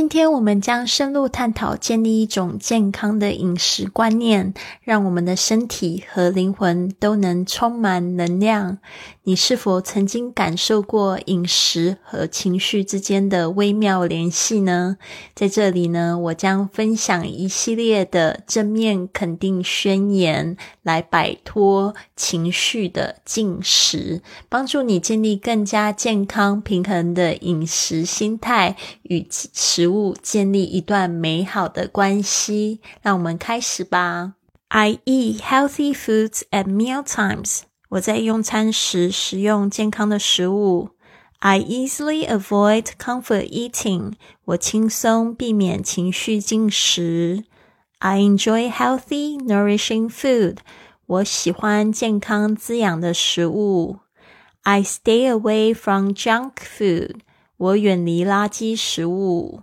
今天我们将深入探讨建立一种健康的饮食观念，让我们的身体和灵魂都能充满能量。你是否曾经感受过饮食和情绪之间的微妙联系呢？在这里呢，我将分享一系列的正面肯定宣言，来摆脱情绪的进食，帮助你建立更加健康平衡的饮食心态，与食物建立一段美好的关系。让我们开始吧。I eat healthy foods at meal times. 我在用餐时食用健康的食物。I easily avoid comfort eating. 我轻松避免情绪进食。I enjoy healthy, nourishing food. 我喜欢健康滋养的食物。I stay away from junk food. 我远离垃圾食物。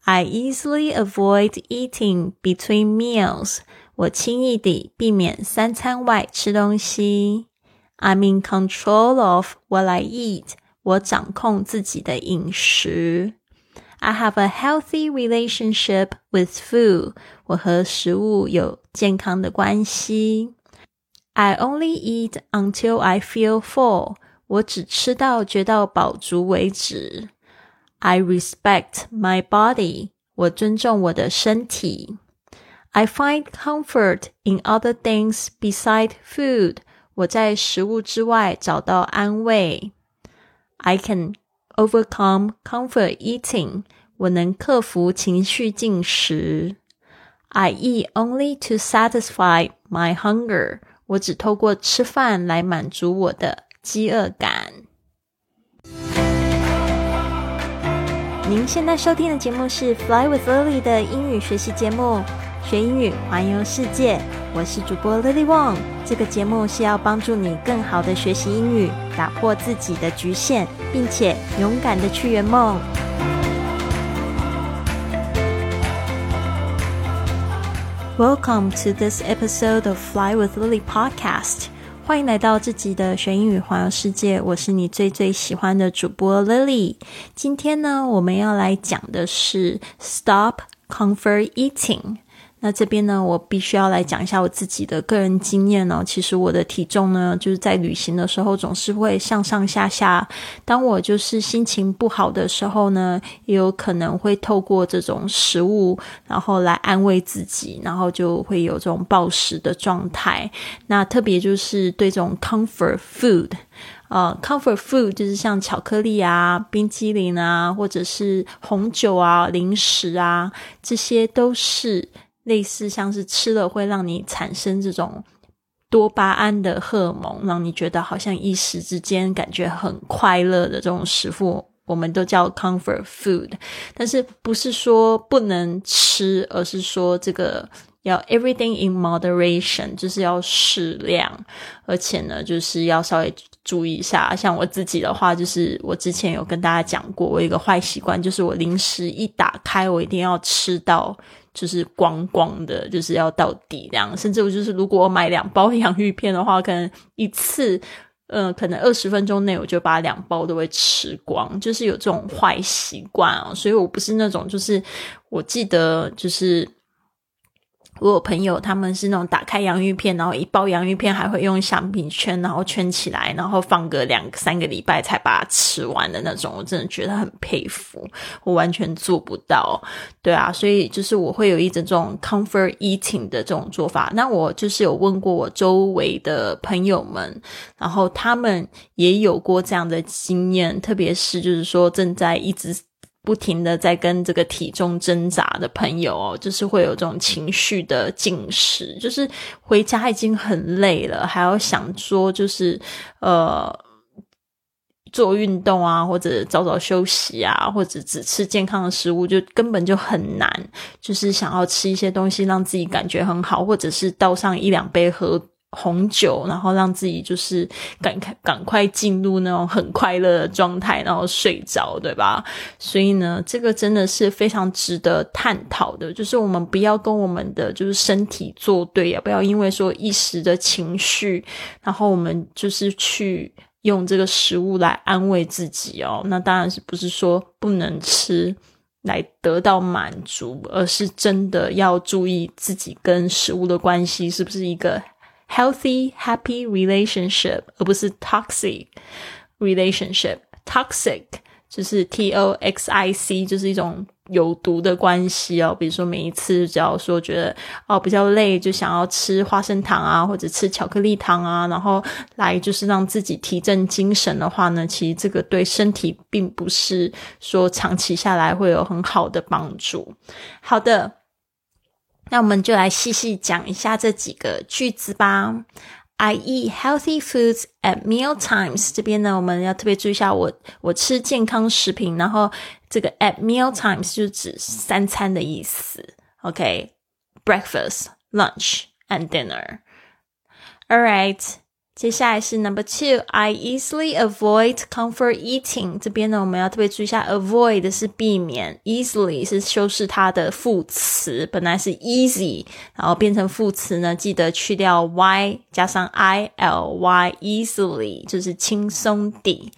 I easily avoid eating between meals. 我轻易地避免三餐外吃东西。I'm in control of what I eat. 我掌控自己的饮食。I have a healthy relationship with food. 我和食物有健康的关系。I only eat until I feel full. 我只吃到觉到饱足为止。I respect my body. 我尊重我的身体。I find comfort in other things beside food. 我在食物之外找到安慰。I can overcome comfort eating。我能克服情绪进食。I eat only to satisfy my hunger。我只透过吃饭来满足我的饥饿感。您现在收听的节目是《Fly with Lily》的英语学习节目，学英语环游世界。我是主播 Lily Wong。这个节目是要帮助你更好的学习英语，打破自己的局限，并且勇敢的去圆梦。Welcome to this episode of Fly with Lily podcast。欢迎来到这集的学英语环游世界。我是你最最喜欢的主播 Lily。今天呢，我们要来讲的是 Stop Comfort Eating。那这边呢，我必须要来讲一下我自己的个人经验哦。其实我的体重呢，就是在旅行的时候总是会上上下下。当我就是心情不好的时候呢，也有可能会透过这种食物，然后来安慰自己，然后就会有这种暴食的状态。那特别就是对这种 comfort food，呃，comfort food 就是像巧克力啊、冰激凌啊，或者是红酒啊、零食啊，这些都是。类似像是吃了会让你产生这种多巴胺的荷尔蒙，让你觉得好像一时之间感觉很快乐的这种食物，我们都叫 comfort food。但是不是说不能吃，而是说这个要 everything in moderation，就是要适量，而且呢，就是要稍微注意一下。像我自己的话，就是我之前有跟大家讲过，我有一个坏习惯，就是我零食一打开，我一定要吃到。就是光光的，就是要到底量。甚至我就是，如果我买两包 洋芋片的话，可能一次，嗯，可能二十分钟内我就把两包都会吃光，就是有这种坏习惯啊。所以我不是那种，就是我记得就是。我有朋友，他们是那种打开洋芋片，然后一包洋芋片还会用橡皮圈，然后圈起来，然后放个两三个礼拜才把它吃完的那种。我真的觉得很佩服，我完全做不到。对啊，所以就是我会有一种这种 comfort eating 的这种做法。那我就是有问过我周围的朋友们，然后他们也有过这样的经验，特别是就是说正在一直。不停的在跟这个体重挣扎的朋友哦，就是会有这种情绪的进食，就是回家已经很累了，还要想说就是呃做运动啊，或者早早休息啊，或者只吃健康的食物，就根本就很难。就是想要吃一些东西，让自己感觉很好，或者是倒上一两杯喝。红酒，然后让自己就是赶快赶快进入那种很快乐的状态，然后睡着，对吧？所以呢，这个真的是非常值得探讨的，就是我们不要跟我们的就是身体作对呀，不要因为说一时的情绪，然后我们就是去用这个食物来安慰自己哦。那当然是不是说不能吃。来得到满足，而是真的要注意自己跟食物的关系是不是一个 healthy happy relationship，而不是 toxic relationship。toxic 就是 T O X I C，就是一种。有毒的关系哦，比如说每一次只要说觉得哦比较累，就想要吃花生糖啊，或者吃巧克力糖啊，然后来就是让自己提振精神的话呢，其实这个对身体并不是说长期下来会有很好的帮助。好的，那我们就来细细讲一下这几个句子吧。I eat healthy foods at meal times。这边呢，我们要特别注意一下，我我吃健康食品，然后这个 at meal times 就指三餐的意思。OK，breakfast、lunch and dinner。All right。 接下来是 number two. I easily avoid comfort eating. 这边呢，我们要特别注意一下，avoid 是避免，easily 是修饰它的副词，本来是 easy，然后变成副词呢，记得去掉 y，加上 i l y，easily 就是轻松地。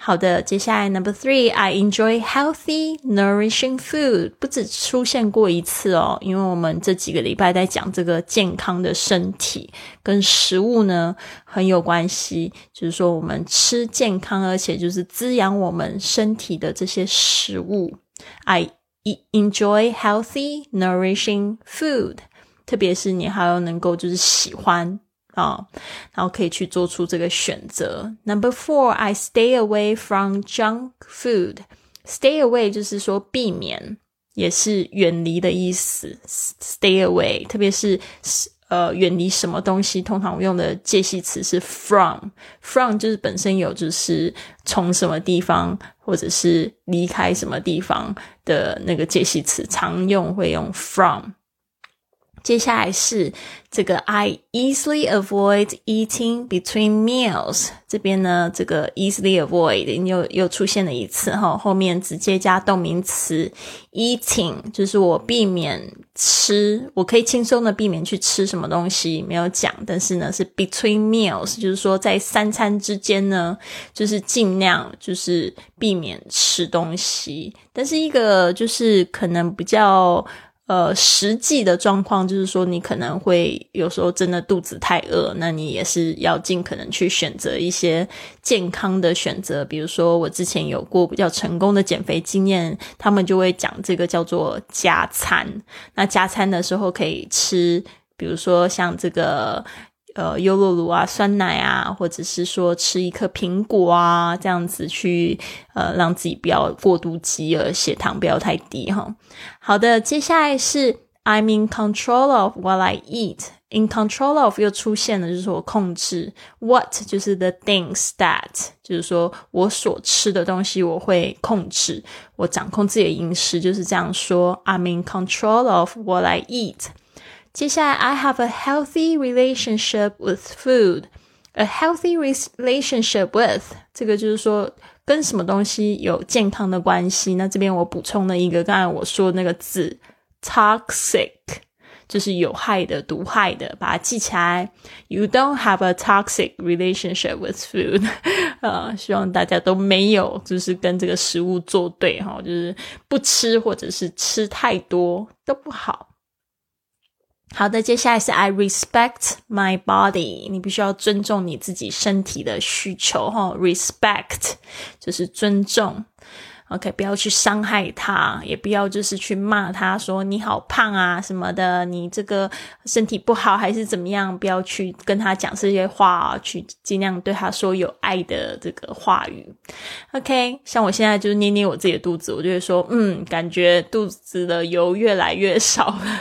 好的，接下来 number three，I enjoy healthy, nourishing food。不止出现过一次哦，因为我们这几个礼拜在讲这个健康的身体跟食物呢很有关系，就是说我们吃健康，而且就是滋养我们身体的这些食物。I enjoy healthy, nourishing food，特别是你还要能够就是喜欢。啊，然后可以去做出这个选择。Number four, I stay away from junk food. Stay away 就是说避免，也是远离的意思。Stay away，特别是呃远离什么东西，通常我用的介系词是 from。from 就是本身有就是从什么地方或者是离开什么地方的那个介系词，常用会用 from。接下来是这个，I easily avoid eating between meals。这边呢，这个 easily avoid 又又出现了一次哈，后面直接加动名词 eating，就是我避免吃，我可以轻松的避免去吃什么东西，没有讲，但是呢是 between meals，就是说在三餐之间呢，就是尽量就是避免吃东西，但是一个就是可能比较。呃，实际的状况就是说，你可能会有时候真的肚子太饿，那你也是要尽可能去选择一些健康的选择。比如说，我之前有过比较成功的减肥经验，他们就会讲这个叫做加餐。那加餐的时候可以吃，比如说像这个。呃，优酪乳啊，酸奶啊，或者是说吃一颗苹果啊，这样子去呃，让自己不要过度饥饿，血糖不要太低哈。好的，接下来是 I'm in control of what I eat。In control of 又出现了，就是我控制 what 就是 the things that，就是说我所吃的东西我会控制，我掌控自己的饮食，就是这样说。I'm in control of what I eat。接下来，I have a healthy relationship with food. A healthy relationship with 这个就是说跟什么东西有健康的关系。那这边我补充了一个，刚才我说那个字，toxic，就是有害的、毒害的，把它记起来。You don't have a toxic relationship with food。呃，希望大家都没有，就是跟这个食物作对哈，就是不吃或者是吃太多都不好。好的，接下来是 I respect my body。你必须要尊重你自己身体的需求，哈，respect 就是尊重。OK，不要去伤害他，也不要就是去骂他说你好胖啊什么的，你这个身体不好还是怎么样？不要去跟他讲这些话，去尽量对他说有爱的这个话语。OK，像我现在就是捏捏我自己的肚子，我就会说，嗯，感觉肚子的油越来越少了。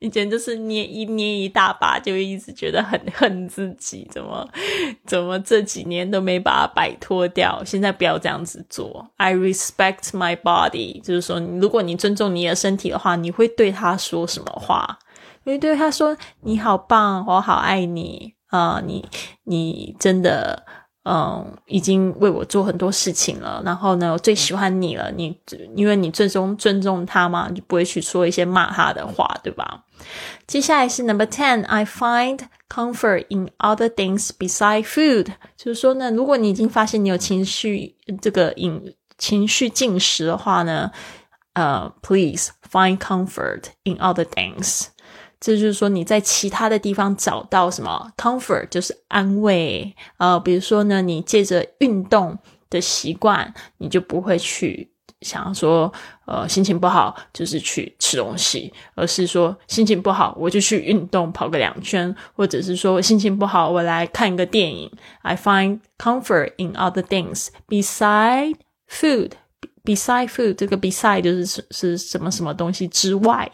以前就是捏一捏一大把，就一直觉得很恨自己，怎么怎么这几年都没把它摆脱掉。现在不要这样子做。I respect my body，就是说，如果你尊重你的身体的话，你会对他说什么话？你会对他说：“你好棒，我好爱你啊！你你真的。”嗯，已经为我做很多事情了。然后呢，我最喜欢你了。你因为你最终尊重他嘛，就不会去说一些骂他的话，对吧？接下来是 Number Ten。I find comfort in other things beside food。就是说呢，如果你已经发现你有情绪这个饮情绪进食的话呢，呃，please find comfort in other things。这就是说你在其他的地方找到什么 comfort，就是安慰。呃，比如说呢，你借着运动的习惯，你就不会去。想要说，呃，心情不好就是去吃东西，而是说心情不好我就去运动跑个两圈，或者是说心情不好我来看一个电影。I find comfort in other things beside food. Beside food，这个 beside 就是是是什么什么东西之外。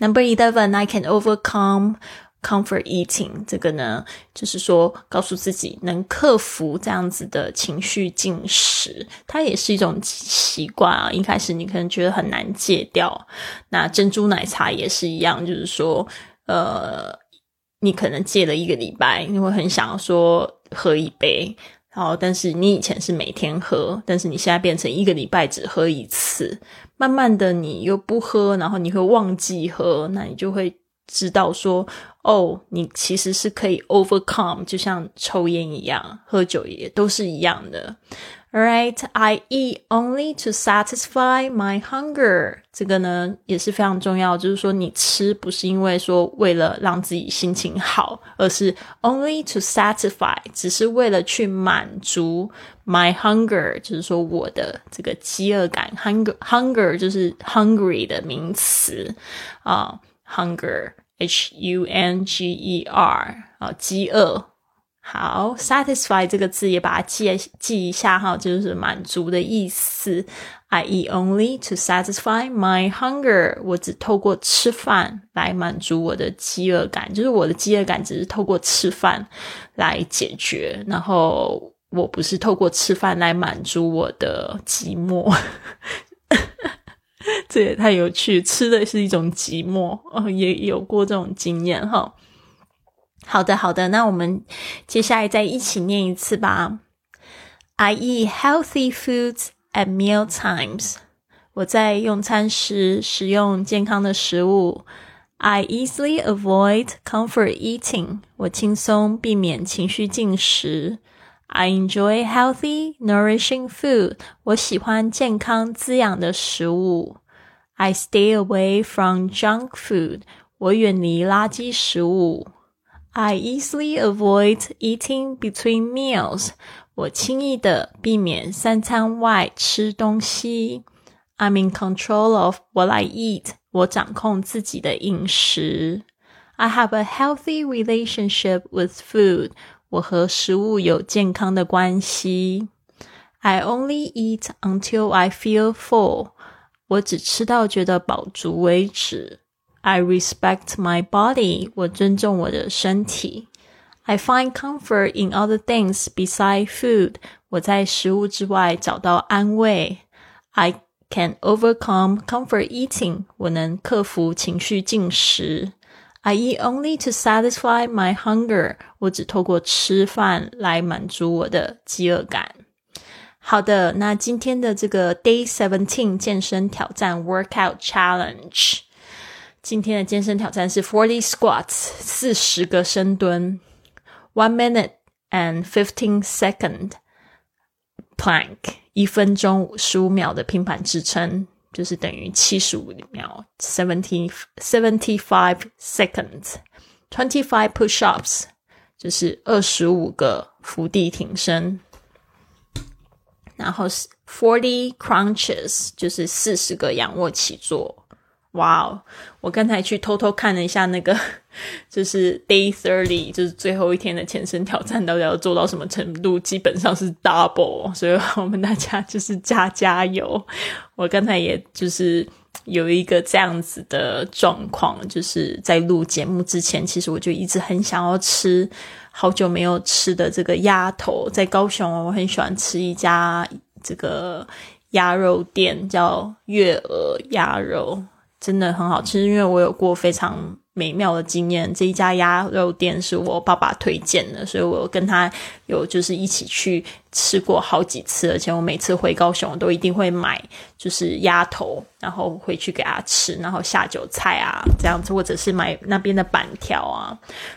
Number eleven, I can overcome. Comfort eating 这个呢，就是说告诉自己能克服这样子的情绪进食，它也是一种习惯啊。一开始你可能觉得很难戒掉，那珍珠奶茶也是一样，就是说，呃，你可能戒了一个礼拜，你会很想要说喝一杯，然后但是你以前是每天喝，但是你现在变成一个礼拜只喝一次，慢慢的你又不喝，然后你会忘记喝，那你就会。知道说哦，你其实是可以 overcome，就像抽烟一样，喝酒也都是一样的。Alright, I eat only to satisfy my hunger。这个呢也是非常重要，就是说你吃不是因为说为了让自己心情好，而是 only to satisfy，只是为了去满足 my hunger，就是说我的这个饥饿感。hunger hunger 就是 hungry 的名词啊，hunger。H U N G E R 啊，饥饿。 好，satisfy 这个字也把它记记一下哈，就是满足的意思。I eat only to satisfy my hunger。我只透过吃饭来满足我的饥饿感，就是我的饥饿感只是透过吃饭来解决，然后我不是透过吃饭来满足我的寂寞。这也太有趣，吃的是一种寂寞哦，也有过这种经验哈。好的，好的，那我们接下来再一起念一次吧。I eat healthy foods at meal times。我在用餐时食用健康的食物。I easily avoid comfort eating。我轻松避免情绪进食。I enjoy healthy, nourishing food. 我喜欢健康滋养的食物。I stay away from junk food. 我远离垃圾食物。I easily avoid eating between meals. 我轻易的避免三餐外吃东西。I'm in control of what I eat. 我掌控自己的饮食。I have a healthy relationship with food. 我和食物有健康的关系。I only eat until I feel full。我只吃到觉得饱足为止。 I respect my body。我尊重我的身体。I find comfort in other things beside food。我在食物之外找到安慰。I can overcome comfort eating。我能克服情绪进食。I eat only to satisfy my hunger。我只透过吃饭来满足我的饥饿感。好的，那今天的这个 Day Seventeen 健身挑战 Workout Challenge， 今天的健身挑战是 Forty Squats，四十个深蹲，One minute and fifteen second plank，一分钟十五秒的平板支撑。就是等于七十五秒，seventy seventy five seconds，twenty five push-ups，就是二十五个伏地挺身，然后是 forty crunches，就是四十个仰卧起坐。 哇哦！我刚才去偷偷看了一下那个，就是 day thirty，就是最后一天的健身挑战，到底要做到什么程度？基本上是 double，所以我们大家就是加加油。我刚才也就是有一个这样子的状况，就是在录节目之前，其实我就一直很想要吃好久没有吃的这个鸭头，在高雄我很喜欢吃一家这个鸭肉店，叫月鹅鸭肉。真的很好吃，因为我有过非常美妙的经验。这一家鸭肉店是我爸爸推荐的，所以我跟他有就是一起去。吃过好几次，而且我每次回高雄都一定会买，就是鸭头，然后回去给他吃，然后下酒菜啊这样子，或者是买那边的板条啊，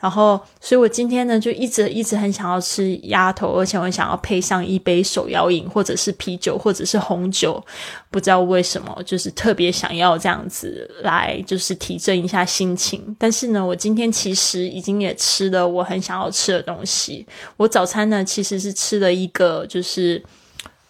然后，所以我今天呢就一直一直很想要吃鸭头，而且我想要配上一杯手摇饮，或者是啤酒，或者是红酒，不知道为什么，就是特别想要这样子来，就是提振一下心情。但是呢，我今天其实已经也吃了我很想要吃的东西，我早餐呢其实是吃了一。个就是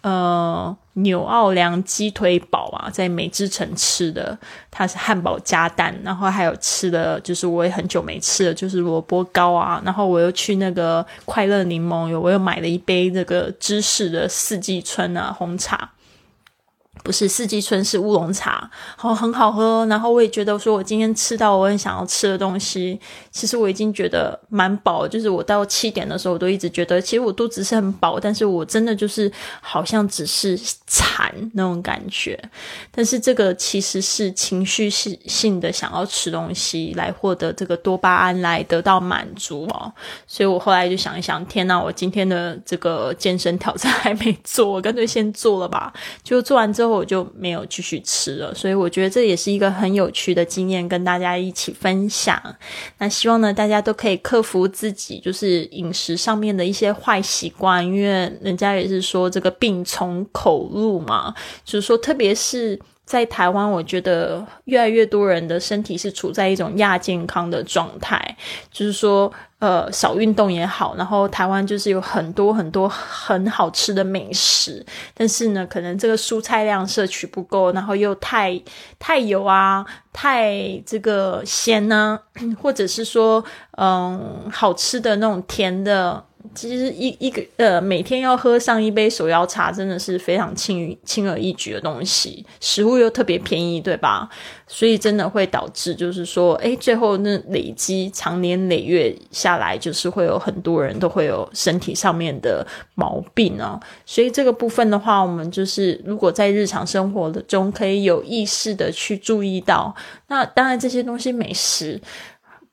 呃纽奥良鸡腿堡啊，在美之城吃的，它是汉堡加蛋，然后还有吃的就是我也很久没吃了，就是萝卜糕啊，然后我又去那个快乐柠檬有我又买了一杯那个芝士的四季春啊红茶。不是四季春，是乌龙茶，好很好喝。然后我也觉得说，我今天吃到我很想要吃的东西，其实我已经觉得蛮饱。就是我到七点的时候，我都一直觉得，其实我肚子是很饱，但是我真的就是好像只是馋那种感觉。但是这个其实是情绪性性的想要吃东西来获得这个多巴胺来得到满足哦。所以我后来就想一想，天呐，我今天的这个健身挑战还没做，我干脆先做了吧。就做完之后。我就没有继续吃了，所以我觉得这也是一个很有趣的经验，跟大家一起分享。那希望呢，大家都可以克服自己就是饮食上面的一些坏习惯，因为人家也是说这个病从口入嘛，就是说，特别是。在台湾，我觉得越来越多人的身体是处在一种亚健康的状态，就是说，呃，少运动也好，然后台湾就是有很多很多很好吃的美食，但是呢，可能这个蔬菜量摄取不够，然后又太太油啊，太这个咸呢，或者是说，嗯，好吃的那种甜的。其实一一个呃，每天要喝上一杯手摇茶，真的是非常轻轻而易举的东西。食物又特别便宜，对吧？所以真的会导致，就是说，哎，最后那累积长年累月下来，就是会有很多人都会有身体上面的毛病啊。所以这个部分的话，我们就是如果在日常生活中可以有意识的去注意到，那当然这些东西美食。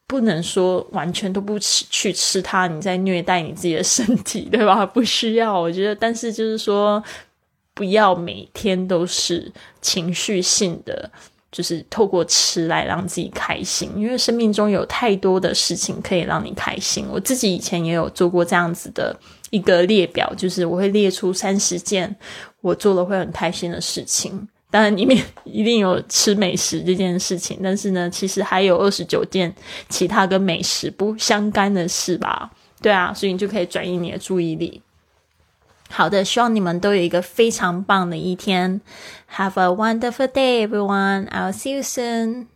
不能说完全都不吃去吃它，你在虐待你自己的身体，对吧？不需要，我觉得，但是就是说，不要每天都是情绪性的，就是透过吃来让自己开心，因为生命中有太多的事情可以让你开心。我自己以前也有做过这样子的一个列表，就是我会列出三十件我做了会很开心的事情。当然，里面一定有吃美食这件事情，但是呢，其实还有二十九件其他跟美食不相干的事吧？对啊，所以你就可以转移你的注意力。好的，希望你们都有一个非常棒的一天。Have a wonderful day, everyone. I'll see you soon.